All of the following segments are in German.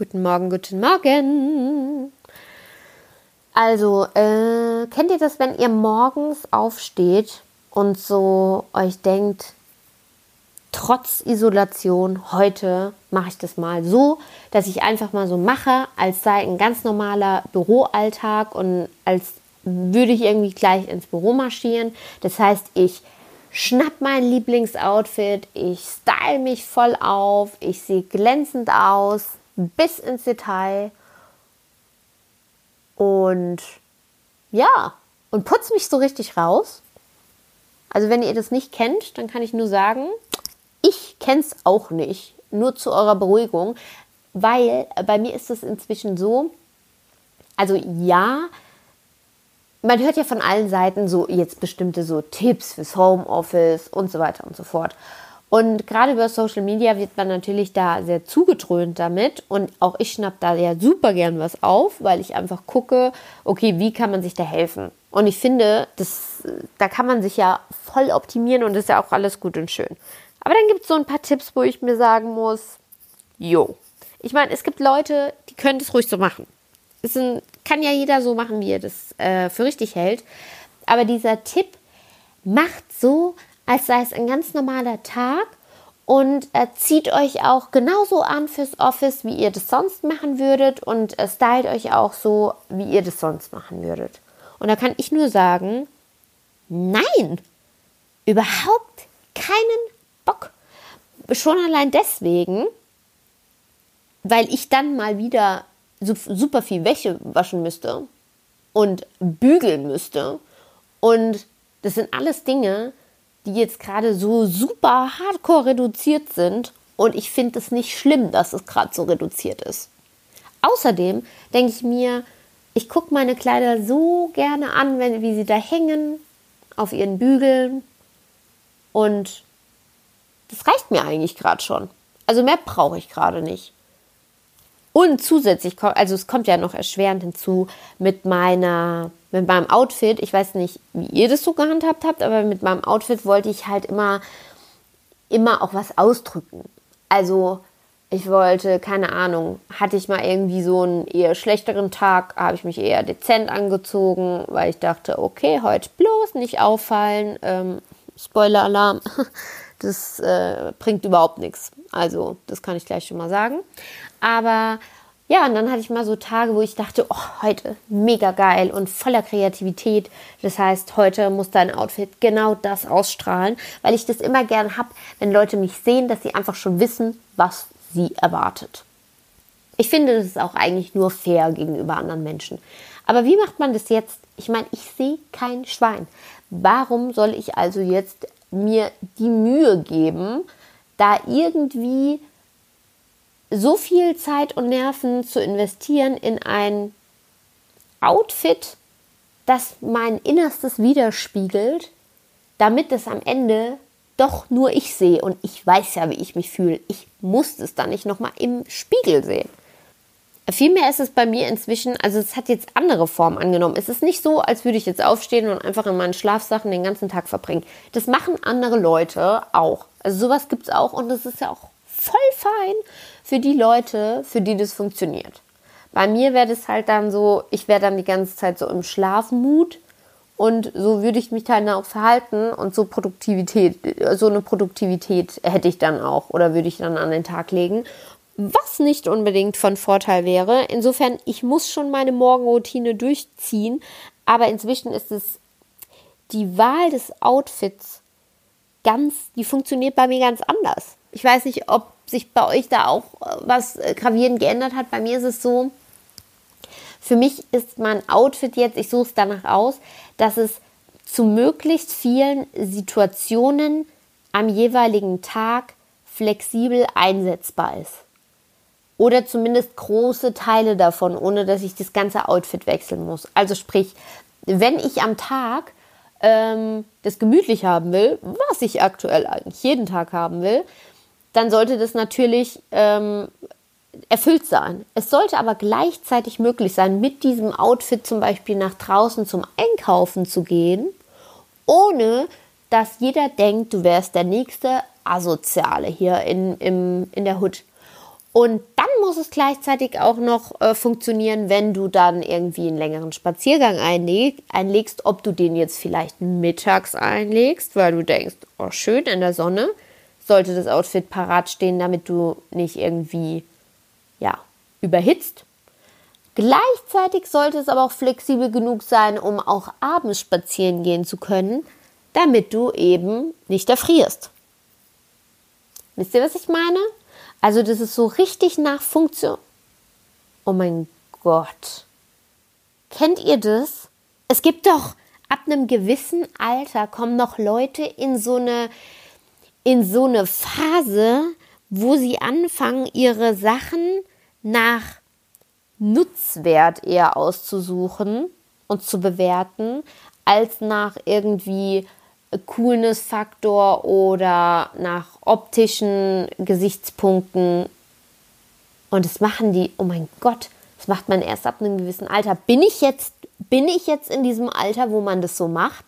Guten Morgen, guten Morgen. Also, äh, kennt ihr das, wenn ihr morgens aufsteht und so euch denkt, trotz Isolation, heute mache ich das mal so, dass ich einfach mal so mache, als sei ein ganz normaler Büroalltag und als würde ich irgendwie gleich ins Büro marschieren. Das heißt, ich schnapp mein Lieblingsoutfit, ich style mich voll auf, ich sehe glänzend aus, bis ins Detail. Und ja, und putze mich so richtig raus. Also wenn ihr das nicht kennt, dann kann ich nur sagen, ich kenne es auch nicht. Nur zu eurer Beruhigung, weil bei mir ist es inzwischen so, also ja, man hört ja von allen Seiten so jetzt bestimmte so Tipps fürs Homeoffice und so weiter und so fort. Und gerade über Social Media wird man natürlich da sehr zugetrönt damit. Und auch ich schnapp da ja super gern was auf, weil ich einfach gucke, okay, wie kann man sich da helfen? Und ich finde, das, da kann man sich ja voll optimieren und ist ja auch alles gut und schön. Aber dann gibt es so ein paar Tipps, wo ich mir sagen muss, jo. Ich meine, es gibt Leute, die können das ruhig so machen. Es ein, kann ja jeder so machen, wie er das äh, für richtig hält. Aber dieser Tipp macht so, als sei es ein ganz normaler Tag und äh, zieht euch auch genauso an fürs Office, wie ihr das sonst machen würdet und äh, stylt euch auch so, wie ihr das sonst machen würdet. Und da kann ich nur sagen, nein, überhaupt keinen Bock. Schon allein deswegen, weil ich dann mal wieder super viel Wäsche waschen müsste und bügeln müsste. Und das sind alles Dinge, die jetzt gerade so super hardcore reduziert sind. Und ich finde es nicht schlimm, dass es gerade so reduziert ist. Außerdem denke ich mir, ich gucke meine Kleider so gerne an, wenn, wie sie da hängen, auf ihren Bügeln. Und das reicht mir eigentlich gerade schon. Also mehr brauche ich gerade nicht. Und zusätzlich also es kommt ja noch erschwerend hinzu mit meiner, mit meinem Outfit. Ich weiß nicht, wie ihr das so gehandhabt habt, aber mit meinem Outfit wollte ich halt immer, immer auch was ausdrücken. Also ich wollte, keine Ahnung, hatte ich mal irgendwie so einen eher schlechteren Tag, habe ich mich eher dezent angezogen, weil ich dachte, okay, heute bloß nicht auffallen. Ähm, Spoiler-Alarm, das äh, bringt überhaupt nichts. Also, das kann ich gleich schon mal sagen. Aber ja, und dann hatte ich mal so Tage, wo ich dachte, oh, heute mega geil und voller Kreativität. Das heißt, heute muss dein Outfit genau das ausstrahlen, weil ich das immer gern habe, wenn Leute mich sehen, dass sie einfach schon wissen, was sie erwartet. Ich finde, das ist auch eigentlich nur fair gegenüber anderen Menschen. Aber wie macht man das jetzt? Ich meine, ich sehe kein Schwein. Warum soll ich also jetzt mir die Mühe geben, da irgendwie so viel Zeit und Nerven zu investieren in ein Outfit, das mein Innerstes widerspiegelt, damit es am Ende doch nur ich sehe und ich weiß ja, wie ich mich fühle. Ich muss es dann nicht nochmal im Spiegel sehen. Vielmehr ist es bei mir inzwischen, also es hat jetzt andere Formen angenommen. Es ist nicht so, als würde ich jetzt aufstehen und einfach in meinen Schlafsachen den ganzen Tag verbringen. Das machen andere Leute auch. Also sowas gibt es auch und das ist ja auch voll fein für die Leute, für die das funktioniert. Bei mir wäre das halt dann so, ich wäre dann die ganze Zeit so im Schlafmut und so würde ich mich dann auch verhalten und so Produktivität, so eine Produktivität hätte ich dann auch oder würde ich dann an den Tag legen, was nicht unbedingt von Vorteil wäre. Insofern, ich muss schon meine Morgenroutine durchziehen, aber inzwischen ist es die Wahl des Outfits ganz, die funktioniert bei mir ganz anders. Ich weiß nicht, ob sich bei euch da auch äh, was äh, gravierend geändert hat. Bei mir ist es so, für mich ist mein Outfit jetzt, ich suche es danach aus, dass es zu möglichst vielen Situationen am jeweiligen Tag flexibel einsetzbar ist. Oder zumindest große Teile davon, ohne dass ich das ganze Outfit wechseln muss. Also sprich, wenn ich am Tag ähm, das gemütlich haben will, was ich aktuell eigentlich jeden Tag haben will, dann sollte das natürlich ähm, erfüllt sein. Es sollte aber gleichzeitig möglich sein, mit diesem Outfit zum Beispiel nach draußen zum Einkaufen zu gehen, ohne dass jeder denkt, du wärst der nächste Asoziale hier in, im, in der Hut. Und dann muss es gleichzeitig auch noch äh, funktionieren, wenn du dann irgendwie einen längeren Spaziergang einleg einlegst, ob du den jetzt vielleicht mittags einlegst, weil du denkst, oh schön in der Sonne, sollte das Outfit parat stehen, damit du nicht irgendwie ja, überhitzt. Gleichzeitig sollte es aber auch flexibel genug sein, um auch abends spazieren gehen zu können, damit du eben nicht erfrierst. Wisst ihr, was ich meine? Also das ist so richtig nach Funktion. Oh mein Gott. Kennt ihr das? Es gibt doch ab einem gewissen Alter kommen noch Leute in so eine in so eine Phase, wo sie anfangen, ihre Sachen nach Nutzwert eher auszusuchen und zu bewerten, als nach irgendwie Coolness-Faktor oder nach optischen Gesichtspunkten. Und das machen die, oh mein Gott, das macht man erst ab einem gewissen Alter. Bin ich jetzt, bin ich jetzt in diesem Alter, wo man das so macht?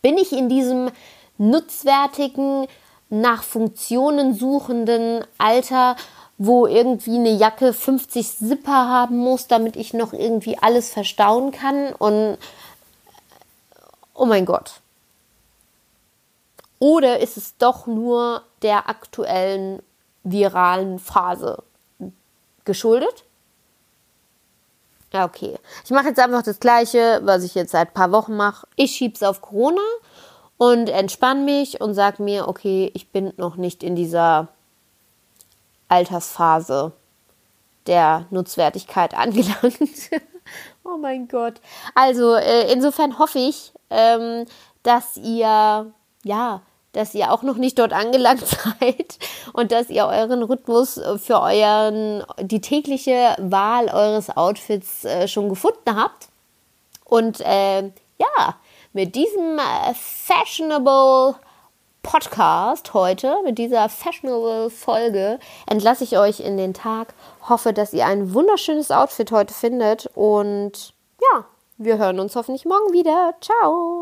Bin ich in diesem nutzwertigen, nach Funktionen suchenden Alter, wo irgendwie eine Jacke 50 Zipper haben muss, damit ich noch irgendwie alles verstauen kann? Und oh mein Gott, oder ist es doch nur der aktuellen viralen Phase geschuldet? Ja, okay. Ich mache jetzt einfach das Gleiche, was ich jetzt seit ein paar Wochen mache. Ich schiebe es auf Corona und entspanne mich und sage mir, okay, ich bin noch nicht in dieser Altersphase der Nutzwertigkeit angelangt. oh mein Gott. Also äh, insofern hoffe ich, ähm, dass ihr ja dass ihr auch noch nicht dort angelangt seid und dass ihr euren Rhythmus für euren, die tägliche Wahl eures Outfits äh, schon gefunden habt. Und äh, ja, mit diesem äh, fashionable Podcast heute, mit dieser fashionable Folge, entlasse ich euch in den Tag. Hoffe, dass ihr ein wunderschönes Outfit heute findet und ja, wir hören uns hoffentlich morgen wieder. Ciao!